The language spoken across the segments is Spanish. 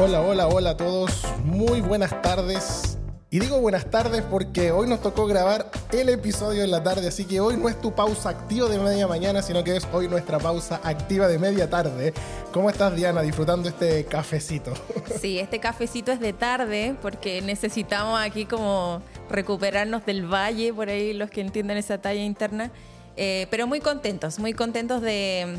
Hola, hola, hola a todos. Muy buenas tardes. Y digo buenas tardes porque hoy nos tocó grabar el episodio en la tarde, así que hoy no es tu pausa activa de media mañana, sino que es hoy nuestra pausa activa de media tarde. ¿Cómo estás, Diana, disfrutando este cafecito? Sí, este cafecito es de tarde porque necesitamos aquí como recuperarnos del valle, por ahí los que entienden esa talla interna. Eh, pero muy contentos, muy contentos de,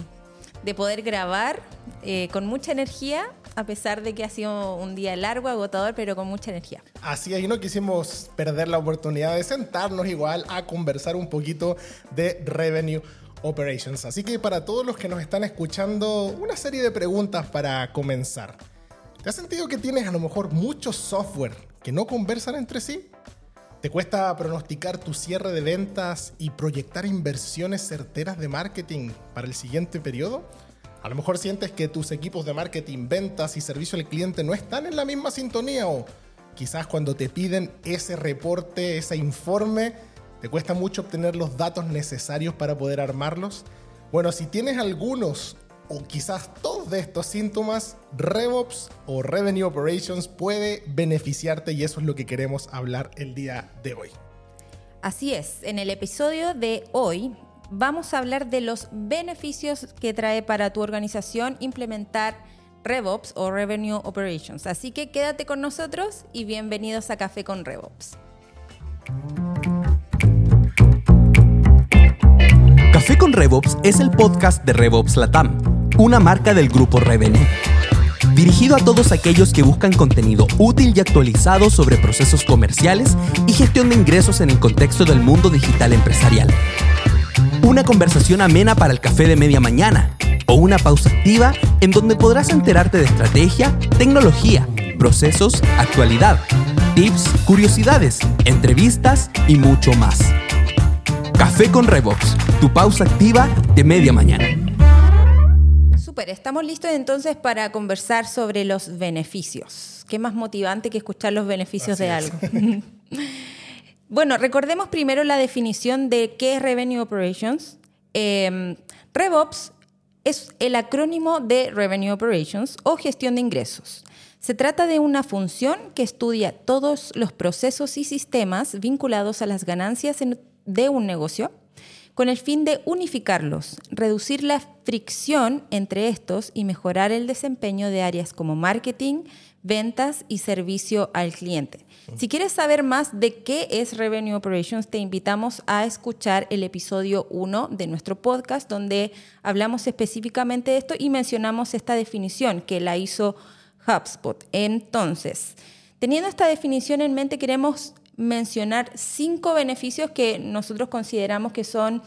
de poder grabar eh, con mucha energía, a pesar de que ha sido un día largo, agotador, pero con mucha energía. Así es, y no quisimos perder la oportunidad de sentarnos igual a conversar un poquito de revenue operations. Así que para todos los que nos están escuchando, una serie de preguntas para comenzar. ¿Te has sentido que tienes a lo mejor mucho software que no conversan entre sí? ¿Te cuesta pronosticar tu cierre de ventas y proyectar inversiones certeras de marketing para el siguiente periodo? A lo mejor sientes que tus equipos de marketing, ventas y servicio al cliente no están en la misma sintonía o quizás cuando te piden ese reporte, ese informe, te cuesta mucho obtener los datos necesarios para poder armarlos. Bueno, si tienes algunos o quizás todos de estos síntomas, RevOps o Revenue Operations puede beneficiarte y eso es lo que queremos hablar el día de hoy. Así es, en el episodio de hoy vamos a hablar de los beneficios que trae para tu organización implementar RevOps o Revenue Operations. Así que quédate con nosotros y bienvenidos a Café con RevOps. Café con RevOps es el podcast de RevOps Latam, una marca del grupo Revenue. Dirigido a todos aquellos que buscan contenido útil y actualizado sobre procesos comerciales y gestión de ingresos en el contexto del mundo digital empresarial. Una conversación amena para el café de media mañana o una pausa activa en donde podrás enterarte de estrategia, tecnología, procesos, actualidad, tips, curiosidades, entrevistas y mucho más. Café con Revox, tu pausa activa de media mañana. Super, estamos listos entonces para conversar sobre los beneficios. ¿Qué más motivante que escuchar los beneficios Así de es. algo? bueno, recordemos primero la definición de qué es Revenue Operations. Eh, RevOps es el acrónimo de Revenue Operations o gestión de ingresos. Se trata de una función que estudia todos los procesos y sistemas vinculados a las ganancias de un negocio con el fin de unificarlos, reducir la fricción entre estos y mejorar el desempeño de áreas como marketing, ventas y servicio al cliente. Si quieres saber más de qué es Revenue Operations, te invitamos a escuchar el episodio 1 de nuestro podcast, donde hablamos específicamente de esto y mencionamos esta definición que la hizo HubSpot. Entonces, teniendo esta definición en mente, queremos mencionar cinco beneficios que nosotros consideramos que son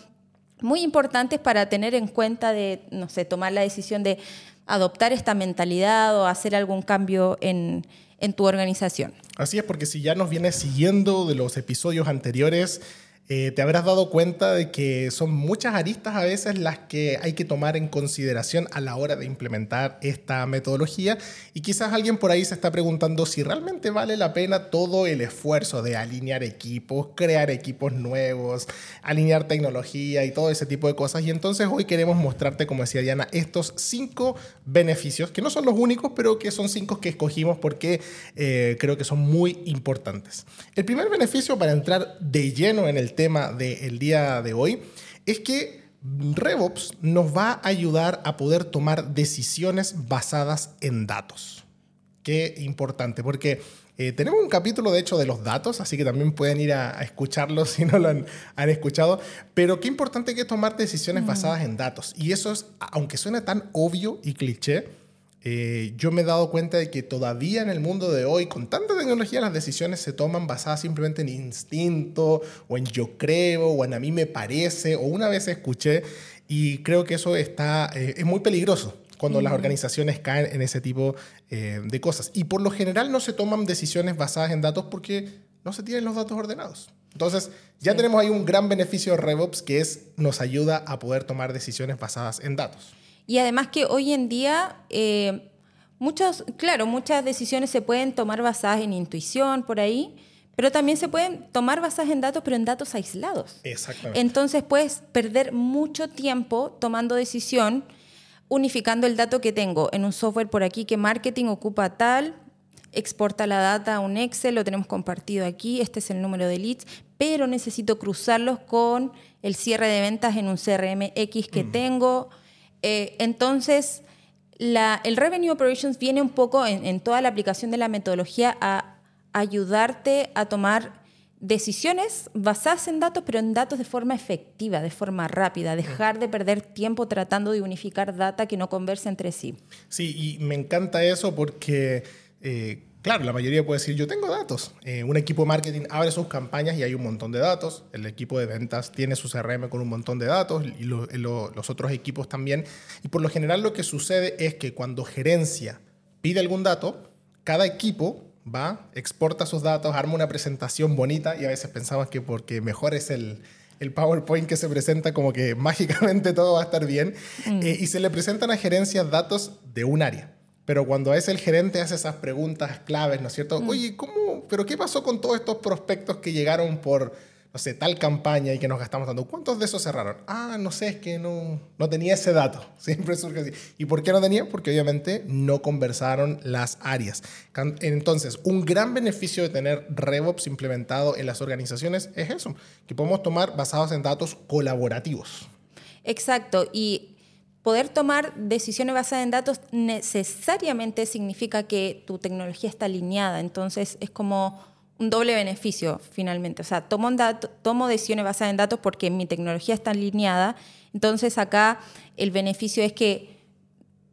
muy importantes para tener en cuenta de, no sé, tomar la decisión de adoptar esta mentalidad o hacer algún cambio en, en tu organización. Así es, porque si ya nos vienes siguiendo de los episodios anteriores, eh, te habrás dado cuenta de que son muchas aristas a veces las que hay que tomar en consideración a la hora de implementar esta metodología y quizás alguien por ahí se está preguntando si realmente vale la pena todo el esfuerzo de alinear equipos, crear equipos nuevos, alinear tecnología y todo ese tipo de cosas. Y entonces hoy queremos mostrarte, como decía Diana, estos cinco beneficios, que no son los únicos, pero que son cinco que escogimos porque eh, creo que son muy importantes. El primer beneficio para entrar de lleno en el tema del día de hoy es que RevOps nos va a ayudar a poder tomar decisiones basadas en datos. Qué importante, porque eh, tenemos un capítulo de hecho de los datos, así que también pueden ir a, a escucharlo si no lo han, han escuchado. Pero qué importante que es tomar decisiones basadas en datos. Y eso es, aunque suene tan obvio y cliché, eh, yo me he dado cuenta de que todavía en el mundo de hoy, con tanta tecnología, las decisiones se toman basadas simplemente en instinto, o en yo creo, o en a mí me parece, o una vez escuché, y creo que eso está, eh, es muy peligroso cuando las organizaciones caen en ese tipo eh, de cosas. Y por lo general no se toman decisiones basadas en datos porque no se tienen los datos ordenados. Entonces, ya Sí. tenemos ahí un gran beneficio de RevOps que es nos ayuda a poder tomar decisiones basadas en datos. Y además que hoy en día, eh, muchos, claro, muchas decisiones se pueden tomar basadas en intuición por ahí, pero también se pueden tomar basadas en datos, pero en datos aislados. Exactamente. Entonces puedes perder mucho tiempo tomando decisión unificando el dato que tengo en un software por aquí que marketing ocupa tal, exporta la data a un Excel, lo tenemos compartido aquí, este es el número de leads, pero necesito cruzarlos con el cierre de ventas en un CRM X que tengo. Eh, entonces, el Revenue Operations viene un poco en, en toda la aplicación de la metodología a ayudarte a tomar decisiones basadas en datos, pero en datos de forma efectiva, de forma rápida, dejar de perder tiempo tratando de unificar data que no conversa entre sí. Sí, y me encanta eso porque, eh, claro, la mayoría puede decir, yo tengo datos. Eh, un equipo de marketing abre sus campañas y hay un montón de datos. El equipo de ventas tiene su CRM con un montón de datos y lo- lo- los otros equipos también. Y por lo general lo que sucede es que cuando gerencia pide algún dato, cada equipo va, exporta sus datos, arma una presentación bonita y a veces pensamos que porque mejor es el, el PowerPoint que se presenta como que mágicamente todo va a estar bien eh, y se le presentan a gerencias datos de un área. Pero cuando es el gerente hace esas preguntas claves, ¿no es cierto? Oye, ¿cómo? ¿Pero qué pasó con todos estos prospectos que llegaron por, no sé, tal campaña y que nos gastamos tanto? ¿Cuántos de esos cerraron? Ah, no sé, es que no, no tenía ese dato. Siempre surge así. ¿Y por qué no tenía? Porque obviamente no conversaron las áreas. Entonces, un gran beneficio de tener RevOps implementado en las organizaciones es eso, que podemos tomar basados en datos colaborativos. Exacto, y poder tomar decisiones basadas en datos necesariamente significa que tu tecnología está alineada, entonces es como un doble beneficio finalmente. O sea, tomo, tomo decisiones basadas en datos porque mi tecnología está alineada, entonces acá el beneficio es que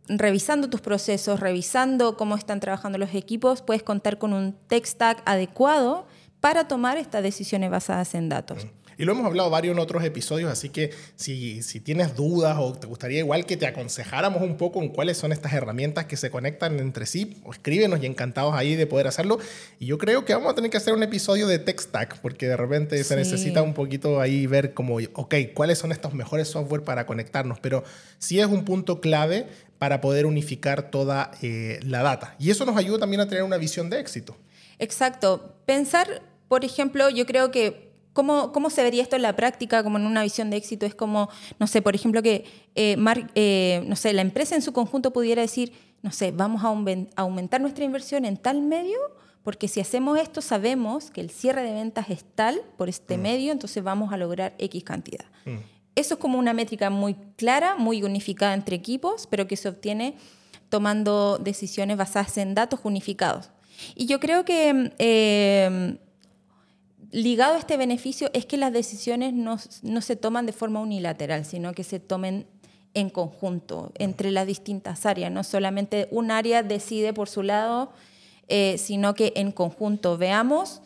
revisando tus procesos, revisando cómo están trabajando los equipos, puedes contar con un tech stack adecuado para tomar estas decisiones basadas en datos. Y lo hemos hablado varios en otros episodios, así que si, si tienes dudas o te gustaría igual que te aconsejáramos un poco en cuáles son estas herramientas que se conectan entre sí, o escríbenos y encantados ahí de poder hacerlo. Y yo creo que vamos a tener que hacer un episodio de Tech Stack, porque de repente se necesita un poquito ahí ver como, ok, cuáles son estos mejores software para conectarnos, pero sí es un punto clave para poder unificar toda eh, la data. Y eso nos ayuda también a tener una visión de éxito. Exacto. Pensar, por ejemplo, yo creo que cómo, cómo se vería esto en la práctica, como en una visión de éxito, es como, no sé, por ejemplo, que eh, eh, no sé, la empresa en su conjunto pudiera decir, no sé, vamos a aumen- a aumentar nuestra inversión en tal medio, porque si hacemos esto sabemos que el cierre de ventas es tal por este medio, entonces vamos a lograr X cantidad. Eso es como una métrica muy clara, muy unificada entre equipos, pero que se obtiene tomando decisiones basadas en datos unificados. Y yo creo que eh, ligado a este beneficio es que las decisiones no, se toman de forma unilateral, sino que se tomen en conjunto entre las distintas áreas. No solamente un área decide por su lado, eh, sino que en conjunto veamos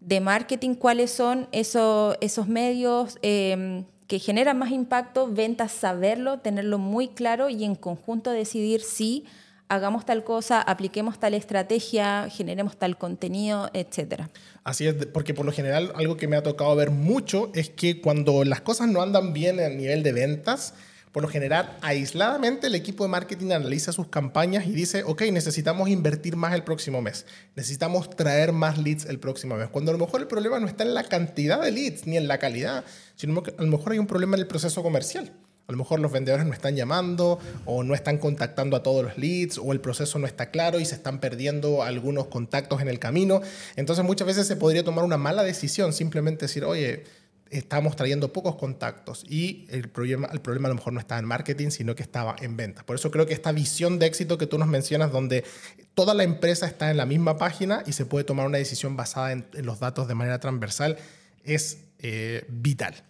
de marketing cuáles son esos, medios eh, que generan más impacto, ventas, saberlo, tenerlo muy claro y en conjunto decidir si hagamos tal cosa, apliquemos tal estrategia, generemos tal contenido, etcétera. Así es, porque por lo general algo que me ha tocado ver mucho es que cuando las cosas no andan bien a nivel de ventas, por lo general aisladamente el equipo de marketing analiza sus campañas y dice, ok, necesitamos invertir más el próximo mes, necesitamos traer más leads el próximo mes, cuando a lo mejor el problema no está en la cantidad de leads ni en la calidad, sino que a lo mejor hay un problema en el proceso comercial. A lo mejor los vendedores no están llamando o no están contactando a todos los leads o el proceso no está claro y se están perdiendo algunos contactos en el camino. Entonces muchas veces se podría tomar una mala decisión, simplemente decir, oye, estamos trayendo pocos contactos y el problema, problema a lo mejor no estaba en marketing, sino que estaba en ventas. Por eso creo que esta visión de éxito que tú nos mencionas, donde toda la empresa está en la misma página y se puede tomar una decisión basada en, en los datos de manera transversal, es eh, vital.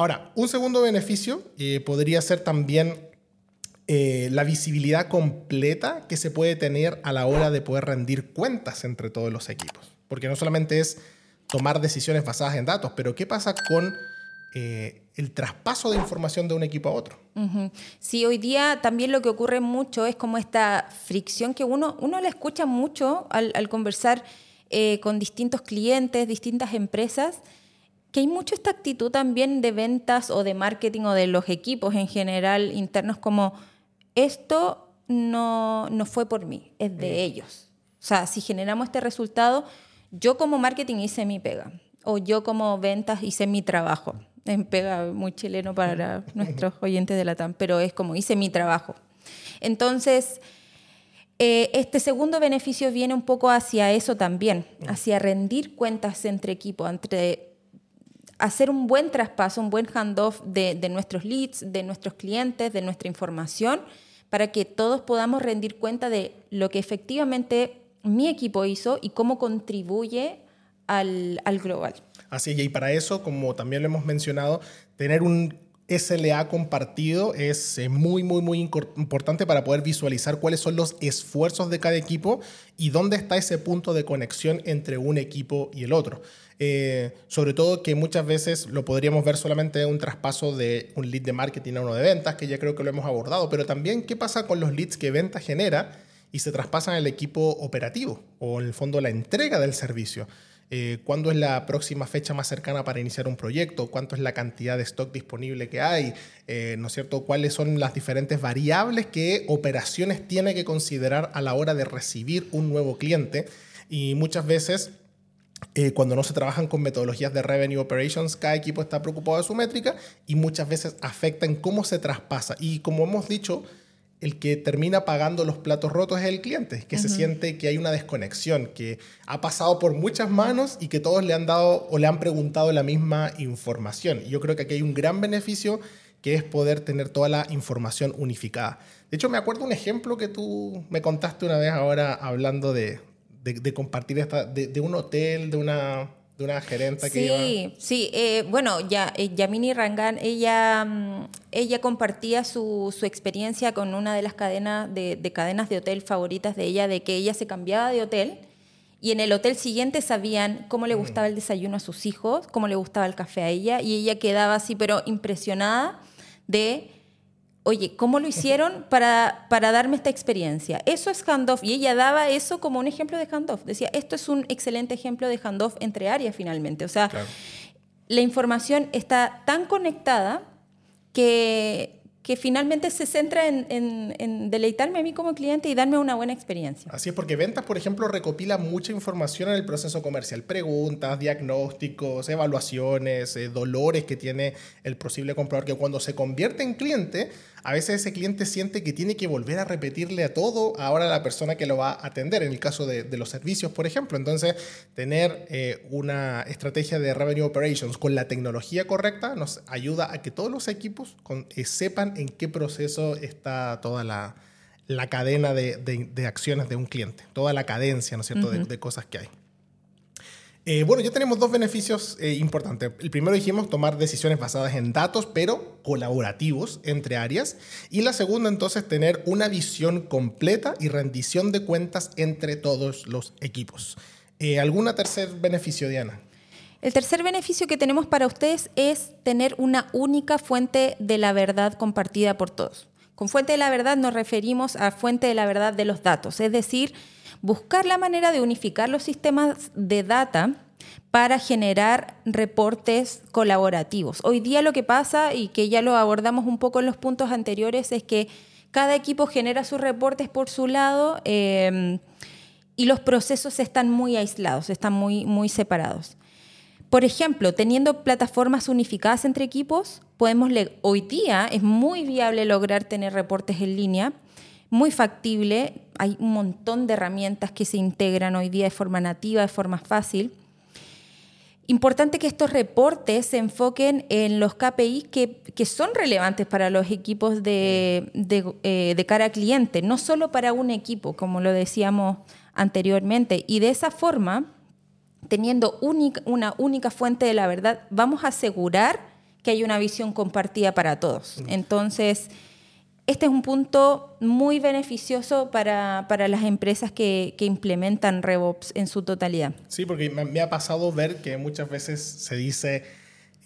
Ahora, un segundo beneficio eh, podría ser también eh, la visibilidad completa que se puede tener a la hora de poder rendir cuentas entre todos los equipos. Porque no solamente es tomar decisiones basadas en datos, pero ¿qué pasa con eh, el traspaso de información de un equipo a otro? Ujú. Sí, hoy día también lo que ocurre mucho es como esta fricción que uno, uno la escucha mucho al, conversar con distintos clientes, distintas empresas, que hay mucho esta actitud también de ventas o de marketing o de los equipos en general internos como esto no, no fue por mí, es de ellos. O sea, si generamos este resultado, yo como marketing hice mi pega o yo como ventas hice mi trabajo. Es pega muy chileno para nuestros oyentes de la TAM, pero es como hice mi trabajo. Entonces, eh, este segundo beneficio viene un poco hacia eso también, hacia rendir cuentas entre equipos, entre hacer un buen traspaso, un buen handoff de, nuestros leads, de nuestros clientes, de nuestra información, para que todos podamos rendir cuenta de lo que efectivamente mi equipo hizo y cómo contribuye al, al global. Así y para eso, como también lo hemos mencionado, tener un SLA compartido es eh, muy, muy, muy importante para poder visualizar cuáles son los esfuerzos de cada equipo y dónde está ese punto de conexión entre un equipo y el otro. Eh, sobre todo que muchas veces lo podríamos ver solamente un traspaso de un lead de marketing a uno de ventas, que ya creo que lo hemos abordado, pero también qué pasa con los leads que venta genera y se traspasan al equipo operativo o en el fondo la entrega del servicio. Eh, cuándo es la próxima fecha más cercana para iniciar un proyecto, cuánto es la cantidad de stock disponible que hay, eh, ¿no es cierto? ¿Cuáles son las diferentes variables que operaciones tiene que considerar a la hora de recibir un nuevo cliente? Y muchas veces eh, cuando no se trabajan con metodologías de revenue operations, cada equipo está preocupado de su métrica y muchas veces afecta en cómo se traspasa. Y como hemos dicho, el que termina pagando los platos rotos es el cliente, que se siente que hay una desconexión, que ha pasado por muchas manos y que todos le han dado o le han preguntado la misma información. Y yo creo que aquí hay un gran beneficio que es poder tener toda la información unificada. De hecho, me acuerdo un ejemplo que tú me contaste una vez ahora hablando de, compartir esta, de un hotel, de una, de una gerente sí, que Sí, eh, bueno, ya, eh, Yamini Rangan, ella, mm, ella compartía su, su, experiencia con una de las cadenas de, de, cadenas de hotel favoritas de ella, de que ella se cambiaba de hotel y en el hotel siguiente sabían cómo le mm. gustaba el desayuno a sus hijos, cómo le gustaba el café a ella, y ella quedaba así, pero impresionada de oye, ¿cómo lo hicieron para, para darme esta experiencia? Eso es handoff. Y ella daba eso como un ejemplo de handoff. Decía, esto es un excelente ejemplo de handoff entre áreas finalmente. O sea, la información está tan conectada que que finalmente se centra en, deleitarme a mí como cliente y darme una buena experiencia. Así es, porque ventas, por ejemplo, recopila mucha información en el proceso comercial. Preguntas, diagnósticos, evaluaciones, eh, dolores que tiene el posible comprador, que cuando se convierte en cliente, a veces ese cliente siente que tiene que volver a repetirle a todo ahora a la persona que lo va a atender, en el caso de, los servicios, por ejemplo. Entonces, tener eh, una estrategia de revenue operations con la tecnología correcta nos ayuda a que todos los equipos eh, sepan en qué proceso está toda la, cadena de, acciones de un cliente, toda la cadencia, ¿no es cierto?, de cosas que hay. Eh, bueno, ya tenemos dos beneficios eh, importantes. El primero dijimos tomar decisiones basadas en datos, pero colaborativos entre áreas. Y la segunda, entonces, tener una visión completa y rendición de cuentas entre todos los equipos. Eh, ¿Algún tercer beneficio, Diana? El tercer beneficio que tenemos para ustedes es tener una única fuente de la verdad compartida por todos. Con fuente de la verdad nos referimos a fuente de la verdad de los datos, es decir, buscar la manera de unificar los sistemas de data para generar reportes colaborativos. Hoy día lo que pasa, y que ya lo abordamos un poco en los puntos anteriores, es que cada equipo genera sus reportes por su lado em, y los procesos están muy aislados, están muy, muy separados. Por ejemplo, teniendo plataformas unificadas entre equipos, podemos hoy día es muy viable lograr tener reportes en línea muy factible. Hay un montón de herramientas que se integran hoy día de forma nativa, de forma fácil. Importante que estos reportes se enfoquen en los KPIs que, que son relevantes para los equipos de, de, eh, de, cara a cliente, no solo para un equipo, como lo decíamos anteriormente. Y de esa forma, teniendo una única fuente de la verdad, vamos a asegurar que hay una visión compartida para todos. Entonces, este es un punto muy beneficioso para, para las empresas que, que, implementan RevOps en su totalidad. Sí, porque me ha pasado ver que muchas veces se dice,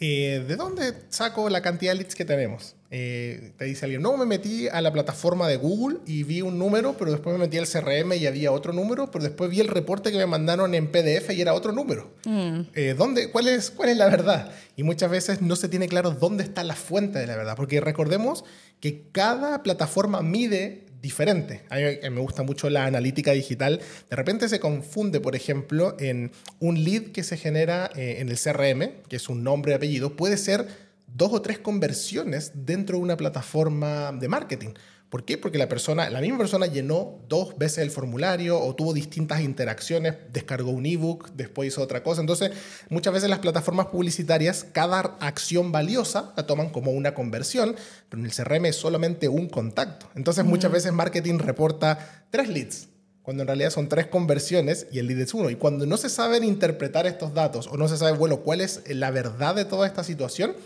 eh, ¿de dónde saco la cantidad de leads que tenemos? Eh, te dice alguien, no, me metí a la plataforma de Google y vi un número, pero después me metí al CRM y había otro número, pero después vi el reporte que me mandaron en PDF y era otro número. Mm. Eh, ¿dónde, cuál, es, ¿Cuál es la verdad? Y muchas veces no se tiene claro dónde está la fuente de la verdad, porque recordemos que cada plataforma mide diferente. A mí me gusta mucho la analítica digital. De repente se confunde, por ejemplo, en un lead que se genera eh, en el CRM, que es un nombre y apellido, puede ser dos o tres conversiones dentro de una plataforma de marketing. ¿Por qué? Porque la persona, la misma persona llenó dos veces el formulario o tuvo distintas interacciones, descargó un ebook, después hizo otra cosa. Entonces, muchas veces las plataformas publicitarias, cada acción valiosa la toman como una conversión, pero en el CRM es solamente un contacto. Entonces, muchas veces marketing reporta tres leads, cuando en realidad son tres conversiones y el lead es uno. Y cuando no se saben interpretar estos datos o no se sabe, bueno, cuál es la verdad de toda esta situación,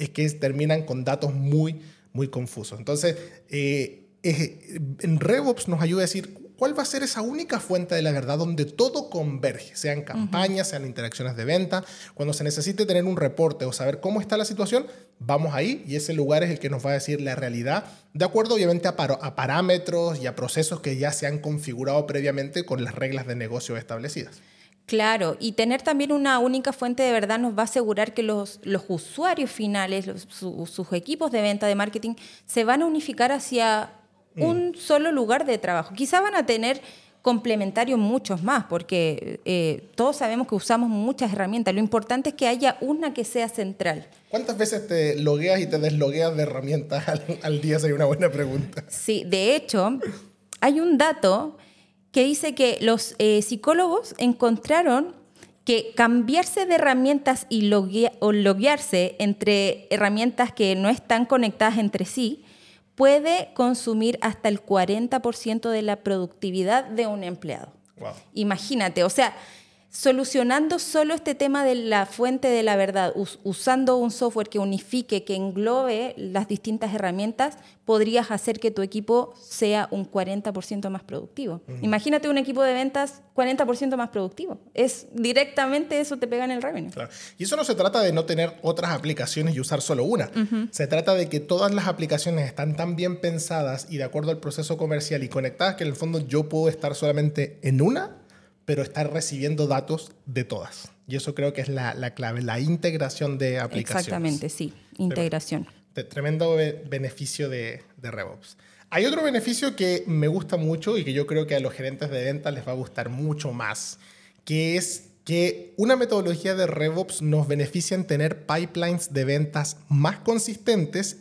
es que terminan con datos muy, muy confusos. Entonces, eh, en RevOps nos ayuda a decir cuál va a ser esa única fuente de la verdad donde todo converge, sean campañas, sean interacciones de venta. Cuando se necesite tener un reporte o saber cómo está la situación, vamos ahí y ese lugar es el que nos va a decir la realidad, de acuerdo obviamente a, a parámetros y a procesos que ya se han configurado previamente con las reglas de negocio establecidas. Claro, y tener también una única fuente de verdad nos va a asegurar que los, los usuarios finales, sus equipos de venta, de marketing, se van a unificar hacia mm. un solo lugar de trabajo. Quizá van a tener complementarios muchos más, porque eh, todos sabemos que usamos muchas herramientas. Lo importante es que haya una que sea central. ¿Cuántas veces te logueas y te deslogueas de herramientas al, al día? Sería una buena pregunta. Sí, de hecho, hay un dato que dice que los eh, psicólogos encontraron que cambiarse de herramientas y o loguearse entre herramientas que no están conectadas entre sí puede consumir hasta el 40% de la productividad de un empleado. Imagínate, o sea, solucionando solo este tema de la fuente de la verdad, usando un software que unifique, que englobe las distintas herramientas, podrías hacer que tu equipo sea un 40% más productivo. Imagínate un equipo de ventas 40% más productivo. Es directamente eso te pega en el revenue. Y eso no se trata de no tener otras aplicaciones y usar solo una. Se trata de que todas las aplicaciones están tan bien pensadas y de acuerdo al proceso comercial y conectadas que en el fondo yo puedo estar solamente en una pero estar recibiendo datos de todas. Y eso creo que es la, clave, la integración de aplicaciones. Exactamente, sí, integración. tremendo beneficio de, de RevOps. Hay otro beneficio que me gusta mucho y que yo creo que a los gerentes de venta les va a gustar mucho más, que es que una metodología de RevOps nos beneficia en tener pipelines de ventas más consistentes,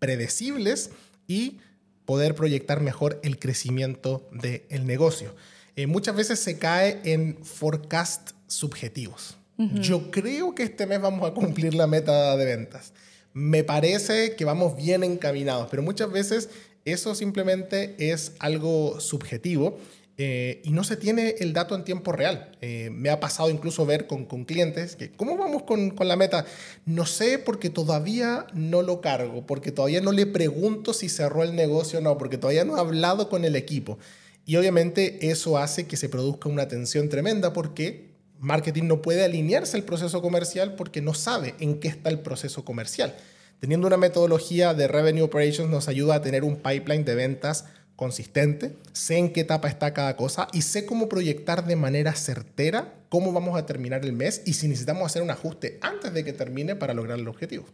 predecibles y poder proyectar mejor el crecimiento del negocio. Eh, muchas veces se cae en forecast subjetivos. Yo creo que este mes vamos a cumplir la meta de ventas. Me parece que vamos bien encaminados, pero muchas veces eso simplemente es algo subjetivo eh, y no se tiene el dato en tiempo real. Eh, me ha pasado incluso ver con, con clientes que, ¿cómo vamos con, con, la meta? No sé porque todavía no lo cargo, porque todavía no le pregunto si cerró el negocio o no, porque todavía no he hablado con el equipo. Y obviamente eso hace que se produzca una tensión tremenda porque marketing no puede alinearse al proceso comercial porque no sabe en qué está el proceso comercial. Teniendo una metodología de Revenue Operations nos ayuda a tener un pipeline de ventas consistente, sé en qué etapa está cada cosa y sé cómo proyectar de manera certera cómo vamos a terminar el mes y si necesitamos hacer un ajuste antes de que termine para lograr el objetivo.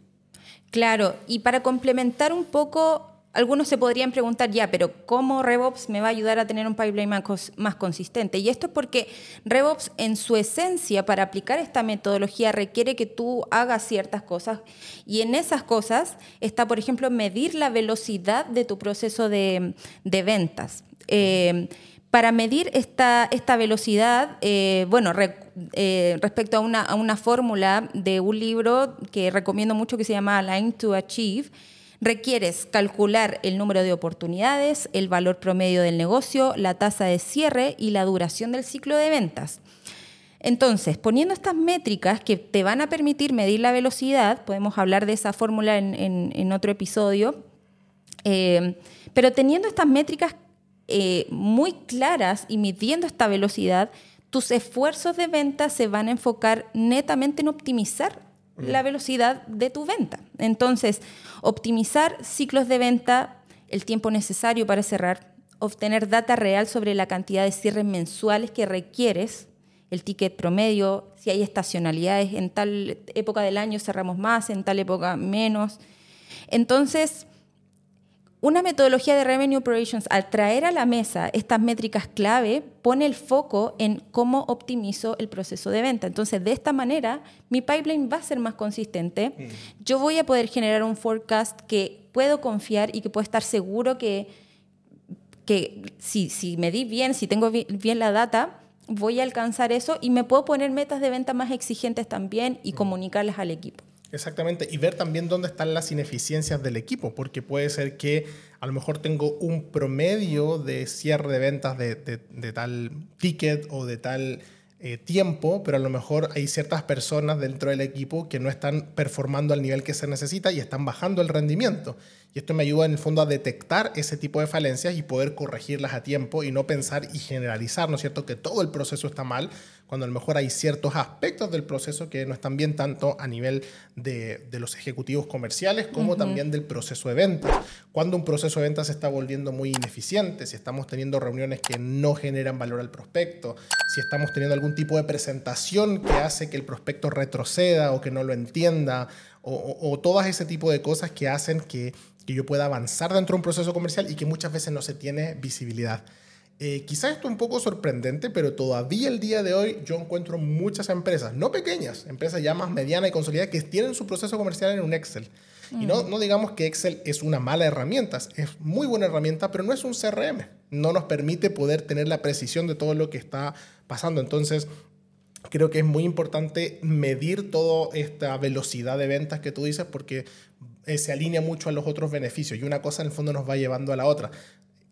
Claro, y para complementar un poco algunos se podrían preguntar, ya, pero ¿cómo RevOps me va a ayudar a tener un pipeline más, consistente? Y esto es porque RevOps en su esencia, para aplicar esta metodología, requiere que tú hagas ciertas cosas. Y en esas cosas está, por ejemplo, medir la velocidad de tu proceso de, ventas. Eh, para medir esta, esta velocidad, eh, bueno, eh, respecto a una, a una fórmula de un libro que recomiendo mucho que se llama Align to Achieve, Requieres calcular el número de oportunidades, el valor promedio del negocio, la tasa de cierre y la duración del ciclo de ventas. Entonces, poniendo estas métricas que te van a permitir medir la velocidad, podemos hablar de esa fórmula en, otro episodio, eh, pero teniendo estas métricas eh, muy claras y midiendo esta velocidad, tus esfuerzos de venta se van a enfocar netamente en optimizar la velocidad de tu venta. Entonces, optimizar ciclos de venta, el tiempo necesario para cerrar, obtener data real sobre la cantidad de cierres mensuales que requieres, el ticket promedio, si hay estacionalidades, en tal época del año cerramos más, en tal época menos. Entonces, una metodología de Revenue Operations, al traer a la mesa estas métricas clave, pone el foco en cómo optimizo el proceso de venta. Entonces, de esta manera, mi pipeline va a ser más consistente. Mm. Yo voy a poder generar un forecast que puedo confiar y que puedo estar seguro que que si, si medí bien, si tengo bien la data, voy a alcanzar eso y me puedo poner metas de venta más exigentes también y comunicarlas al equipo. Exactamente, y ver también dónde están las ineficiencias del equipo, porque puede ser que a lo mejor tengo un promedio de cierre de ventas de, tal ticket o de tal eh, tiempo, pero a lo mejor hay ciertas personas dentro del equipo que no están performando al nivel que se necesita y están bajando el rendimiento. Y esto me ayuda en el fondo a detectar ese tipo de falencias y poder corregirlas a tiempo y no pensar y generalizar, ¿no es cierto?, que todo el proceso está mal, cuando a lo mejor hay ciertos aspectos del proceso que no están bien tanto a nivel de, los ejecutivos comerciales como también del proceso de ventas. Cuando un proceso de ventas se está volviendo muy ineficiente, si estamos teniendo reuniones que no generan valor al prospecto, si estamos teniendo algún tipo de presentación que hace que el prospecto retroceda o que no lo entienda, o, todas ese tipo de cosas que hacen que, que yo pueda avanzar dentro de un proceso comercial y que muchas veces no se tiene visibilidad. Eh, quizás esto es un poco sorprendente, pero todavía el día de hoy yo encuentro muchas empresas, no pequeñas, empresas ya más medianas y consolidadas, que tienen su proceso comercial en un Excel. Y no, mm. no digamos que Excel es una mala herramienta, es muy buena herramienta, pero no es un CRM. No nos permite poder tener la precisión de todo lo que está pasando. Entonces, creo que es muy importante medir toda esta velocidad de ventas que tú dices porque eh, se alinea mucho a los otros beneficios y una cosa en el fondo nos va llevando a la otra.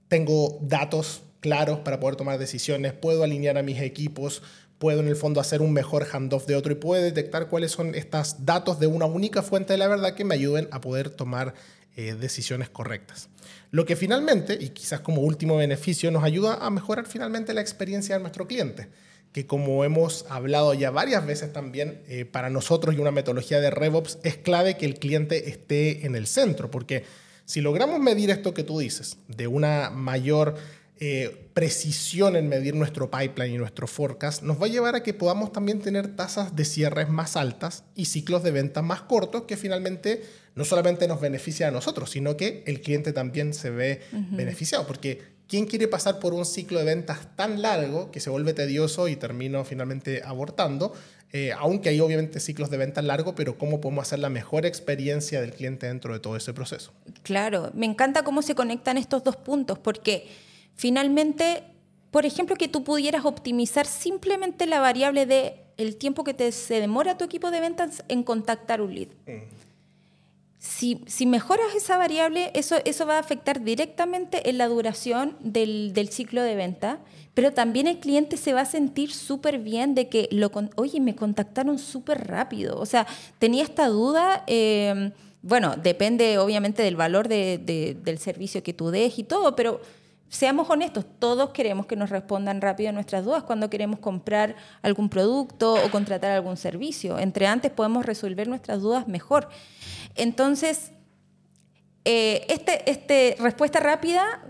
Tengo datos claros para poder tomar decisiones, puedo alinear a mis equipos, puedo en el fondo hacer un mejor handoff de otro y puedo detectar cuáles son estos datos de una única fuente de la verdad que me ayuden a poder tomar eh, decisiones correctas. Lo que finalmente, y quizás como último beneficio, nos ayuda a mejorar finalmente la experiencia de nuestro cliente, que como hemos hablado ya varias veces también, eh, para nosotros y una metodología de RevOps es clave que el cliente esté en el centro, porque si logramos medir esto que tú dices, de una mayor eh, precisión en medir nuestro pipeline y nuestro forecast nos va a llevar a que podamos también tener tasas de cierres más altas y ciclos de venta más cortos que finalmente no solamente nos beneficia a nosotros, sino que el cliente también se ve beneficiado, porque ¿quién quiere pasar por un ciclo de ventas tan largo que se vuelve tedioso y termino finalmente abortando? Eh, aunque hay obviamente ciclos de ventas largos, pero cómo podemos hacer la mejor experiencia del cliente dentro de todo ese proceso. Claro, me encanta cómo se conectan estos dos puntos, porque Finalmente, por ejemplo, que tú pudieras optimizar simplemente la variable de el tiempo que te, se demora tu equipo de ventas en contactar un lead. Mm. Si, si, mejoras esa variable, eso, eso va a afectar directamente en la duración del, ciclo de venta, pero también el cliente se va a sentir súper bien de que, lo, oye, me contactaron súper rápido. O sea, tenía esta duda, eh, bueno, depende obviamente del valor de, del servicio que tú des y todo, pero seamos honestos, todos queremos que nos respondan rápido a nuestras dudas cuando queremos comprar algún producto o contratar algún servicio. Entre antes podemos resolver nuestras dudas mejor. Entonces, eh, este, este, respuesta rápida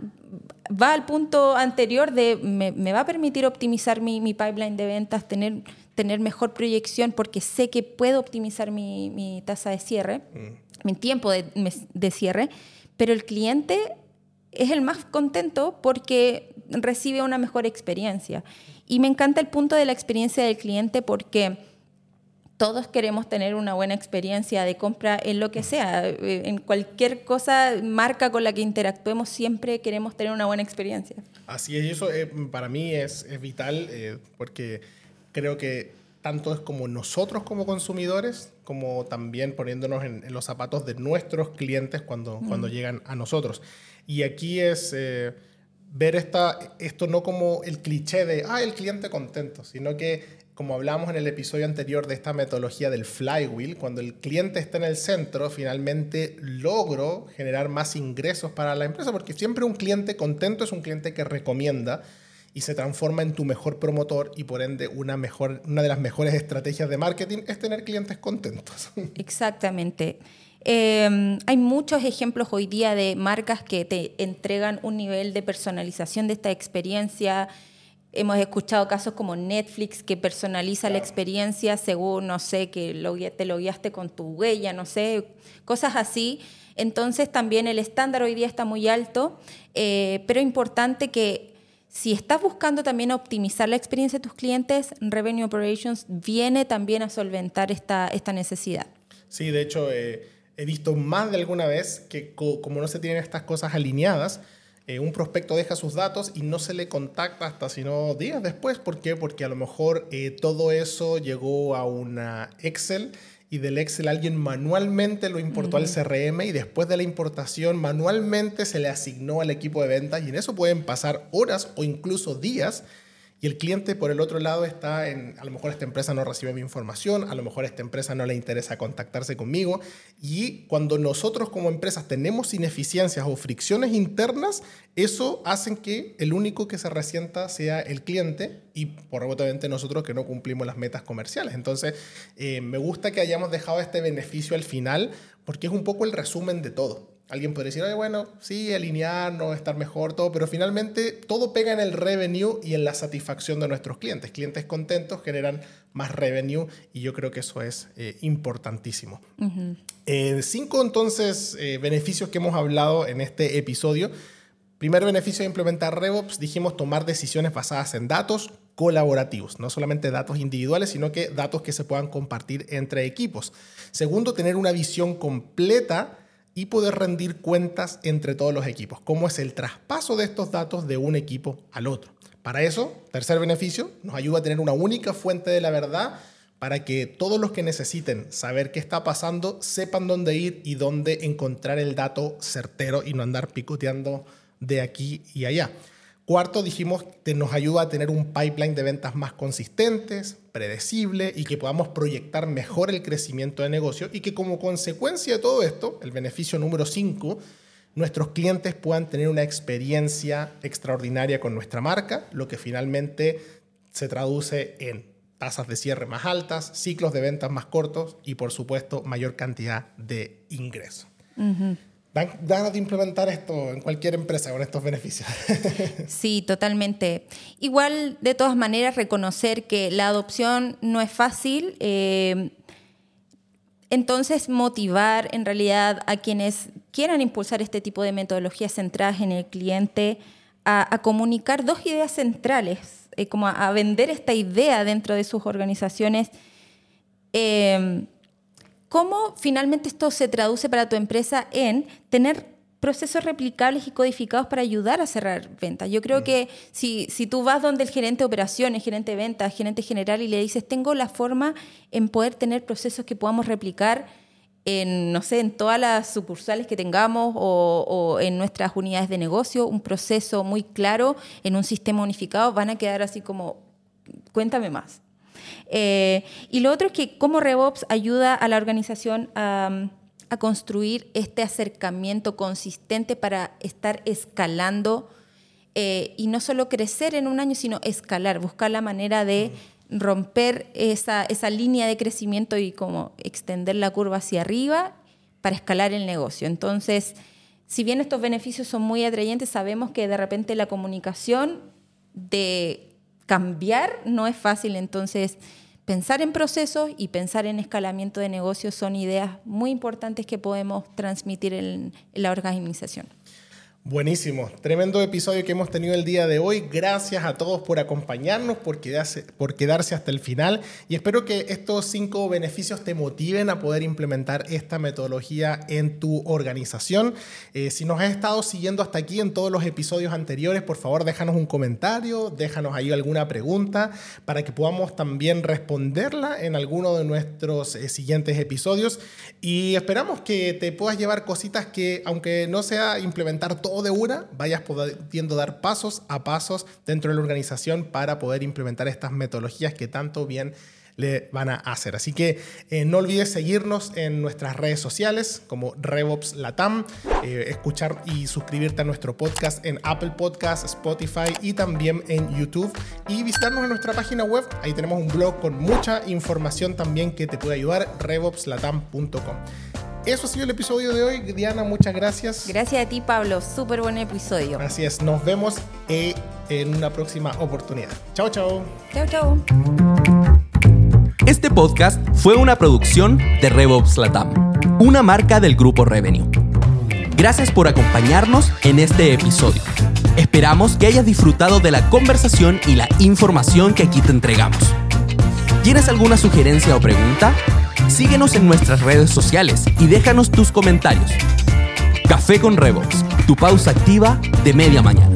va al punto anterior de me, va a permitir optimizar mi, pipeline de ventas, tener, tener mejor proyección porque sé que puedo optimizar mi, tasa de cierre, mm. mi tiempo de, de cierre, pero el cliente es el más contento porque recibe una mejor experiencia. Y me encanta el punto de la experiencia del cliente porque todos queremos tener una buena experiencia de compra en lo que sea, eh, en cualquier cosa, marca con la que interactuemos, siempre queremos tener una buena experiencia. Así es, y eso eh, para mí es, vital eh, porque creo que tanto es como nosotros como consumidores, como también poniéndonos en, los zapatos de nuestros clientes cuando, cuando llegan a nosotros. Y aquí es eh, ver esta, esto no como el cliché de, ah, el cliente contento, sino que, como hablamos en el episodio anterior de esta metodología del flywheel, cuando el cliente está en el centro, finalmente logro generar más ingresos para la empresa, porque siempre un cliente contento es un cliente que recomienda y se transforma en tu mejor promotor y por ende una, mejor, una de las mejores estrategias de marketing es tener clientes contentos. Exactamente. Em, hay muchos ejemplos hoy día de marcas que te entregan un nivel de personalización de esta experiencia. Hemos escuchado casos como Netflix que personaliza la experiencia según, no sé, que te lo guiaste con tu huella, no sé, cosas así. Entonces también el estándar hoy día está muy alto, eh, pero importante que si estás buscando también optimizar la experiencia de tus clientes, Revenue Operations viene también a solventar esta, esta necesidad. Sí, de hecho, eh, he visto más de alguna vez que como no se tienen estas cosas alineadas, eh, un prospecto deja sus datos y no se le contacta hasta sino días después. ¿Por qué? Porque a lo mejor eh, todo eso llegó a una Excel y del Excel alguien manualmente lo importó al CRM y después de la importación manualmente se le asignó al equipo de ventas y en eso pueden pasar horas o incluso días y el cliente por el otro lado está en, a lo mejor esta empresa no recibe mi información, a lo mejor esta empresa no le interesa contactarse conmigo. Y cuando nosotros como empresas tenemos ineficiencias o fricciones internas, eso hace que el único que se resienta sea el cliente y por rebotamente nosotros que no cumplimos las metas comerciales. Entonces, eh, me gusta que hayamos dejado este beneficio al final porque es un poco el resumen de todo. Alguien podría decir, bueno, sí, alinearnos, estar mejor, todo, pero finalmente todo pega en el revenue y en la satisfacción de nuestros clientes. Clientes contentos generan más revenue y yo creo que eso es eh, importantísimo. cinco entonces eh, beneficios que hemos hablado en este episodio. Primer beneficio de implementar RevOps, dijimos tomar decisiones basadas en datos colaborativos, no solamente datos individuales, sino que datos que se puedan compartir entre equipos. Segundo, tener una visión completa y poder rendir cuentas entre todos los equipos. ¿Cómo es el traspaso de estos datos de un equipo al otro? Para eso, tercer beneficio, nos ayuda a tener una única fuente de la verdad para que todos los que necesiten saber qué está pasando sepan dónde ir y dónde encontrar el dato certero y no andar picoteando de aquí y allá. Cuarto, dijimos que nos ayuda a tener un pipeline de ventas más consistentes, predecible y que podamos proyectar mejor el crecimiento de negocio y que como consecuencia de todo esto, el beneficio número 5, nuestros clientes puedan tener una experiencia extraordinaria con nuestra marca, lo que finalmente se traduce en tasas de cierre más altas, ciclos de ventas más cortos y por supuesto mayor cantidad de ingresos dan ganas de implementar esto en cualquier empresa con estos beneficios. sí, totalmente. Igual, de todas maneras, reconocer que la adopción no es fácil. Eh, entonces, motivar en realidad a quienes quieran impulsar este tipo de metodologías centradas en el cliente a, comunicar dos ideas centrales, eh, como a, vender esta idea dentro de sus organizaciones. Eh, ¿Cómo finalmente esto se traduce para tu empresa en tener procesos replicables y codificados para ayudar a cerrar ventas. Yo creo mm. que si, si tú vas donde el gerente de operaciones, gerente de ventas, gerente general y le dices, tengo la forma en poder tener procesos que podamos replicar en, no sé, en todas las sucursales que tengamos o, o, en nuestras unidades de negocio, un proceso muy claro en un sistema unificado, van a quedar así como, cuéntame más. Eh, y lo otro es que cómo RevOps ayuda a la organización a, construir este acercamiento consistente para estar escalando eh, y no solo crecer en un año, sino escalar, buscar la manera de romper esa, esa línea de crecimiento y como extender la curva hacia arriba para escalar el negocio. Entonces, si bien estos beneficios son muy atrayentes, sabemos que de repente la comunicación de cambiar no es fácil, entonces pensar en procesos y pensar en escalamiento de negocios son ideas muy importantes que podemos transmitir en, la organización. Buenísimo, tremendo episodio que hemos tenido el día de hoy. Gracias a todos por acompañarnos, por quedarse, por quedarse hasta el final y espero que estos cinco beneficios te motiven a poder implementar esta metodología en tu organización. Eh, si nos has estado siguiendo hasta aquí en todos los episodios anteriores, por favor déjanos un comentario, déjanos ahí alguna pregunta para que podamos también responderla en alguno de nuestros eh, siguientes episodios y esperamos que te puedas llevar cositas que aunque no sea implementar todo de una, vayas pudiendo dar pasos a pasos dentro de la organización para poder implementar estas metodologías que tanto bien le van a hacer. Así que eh, no olvides seguirnos en nuestras redes sociales como RevOps Latam, eh, escuchar y suscribirte a nuestro podcast en Apple Podcasts, Spotify y también en YouTube y visitarnos en nuestra página web. Ahí tenemos un blog con mucha información también que te puede ayudar, revopslatam.com. Eso ha sido el episodio de hoy. Diana, muchas gracias. Gracias a ti, Pablo. Súper buen episodio. Así es. Nos vemos eh, en una próxima oportunidad. Chao, chao. Chao, chao. Este podcast fue una producción de RevOps Latam, una marca del grupo Revenue. Gracias por acompañarnos en este episodio. Esperamos que hayas disfrutado de la conversación y la información que aquí te entregamos. ¿Tienes alguna sugerencia o pregunta? Síguenos en nuestras redes sociales y déjanos tus comentarios. Café con Revox, tu pausa activa de media mañana.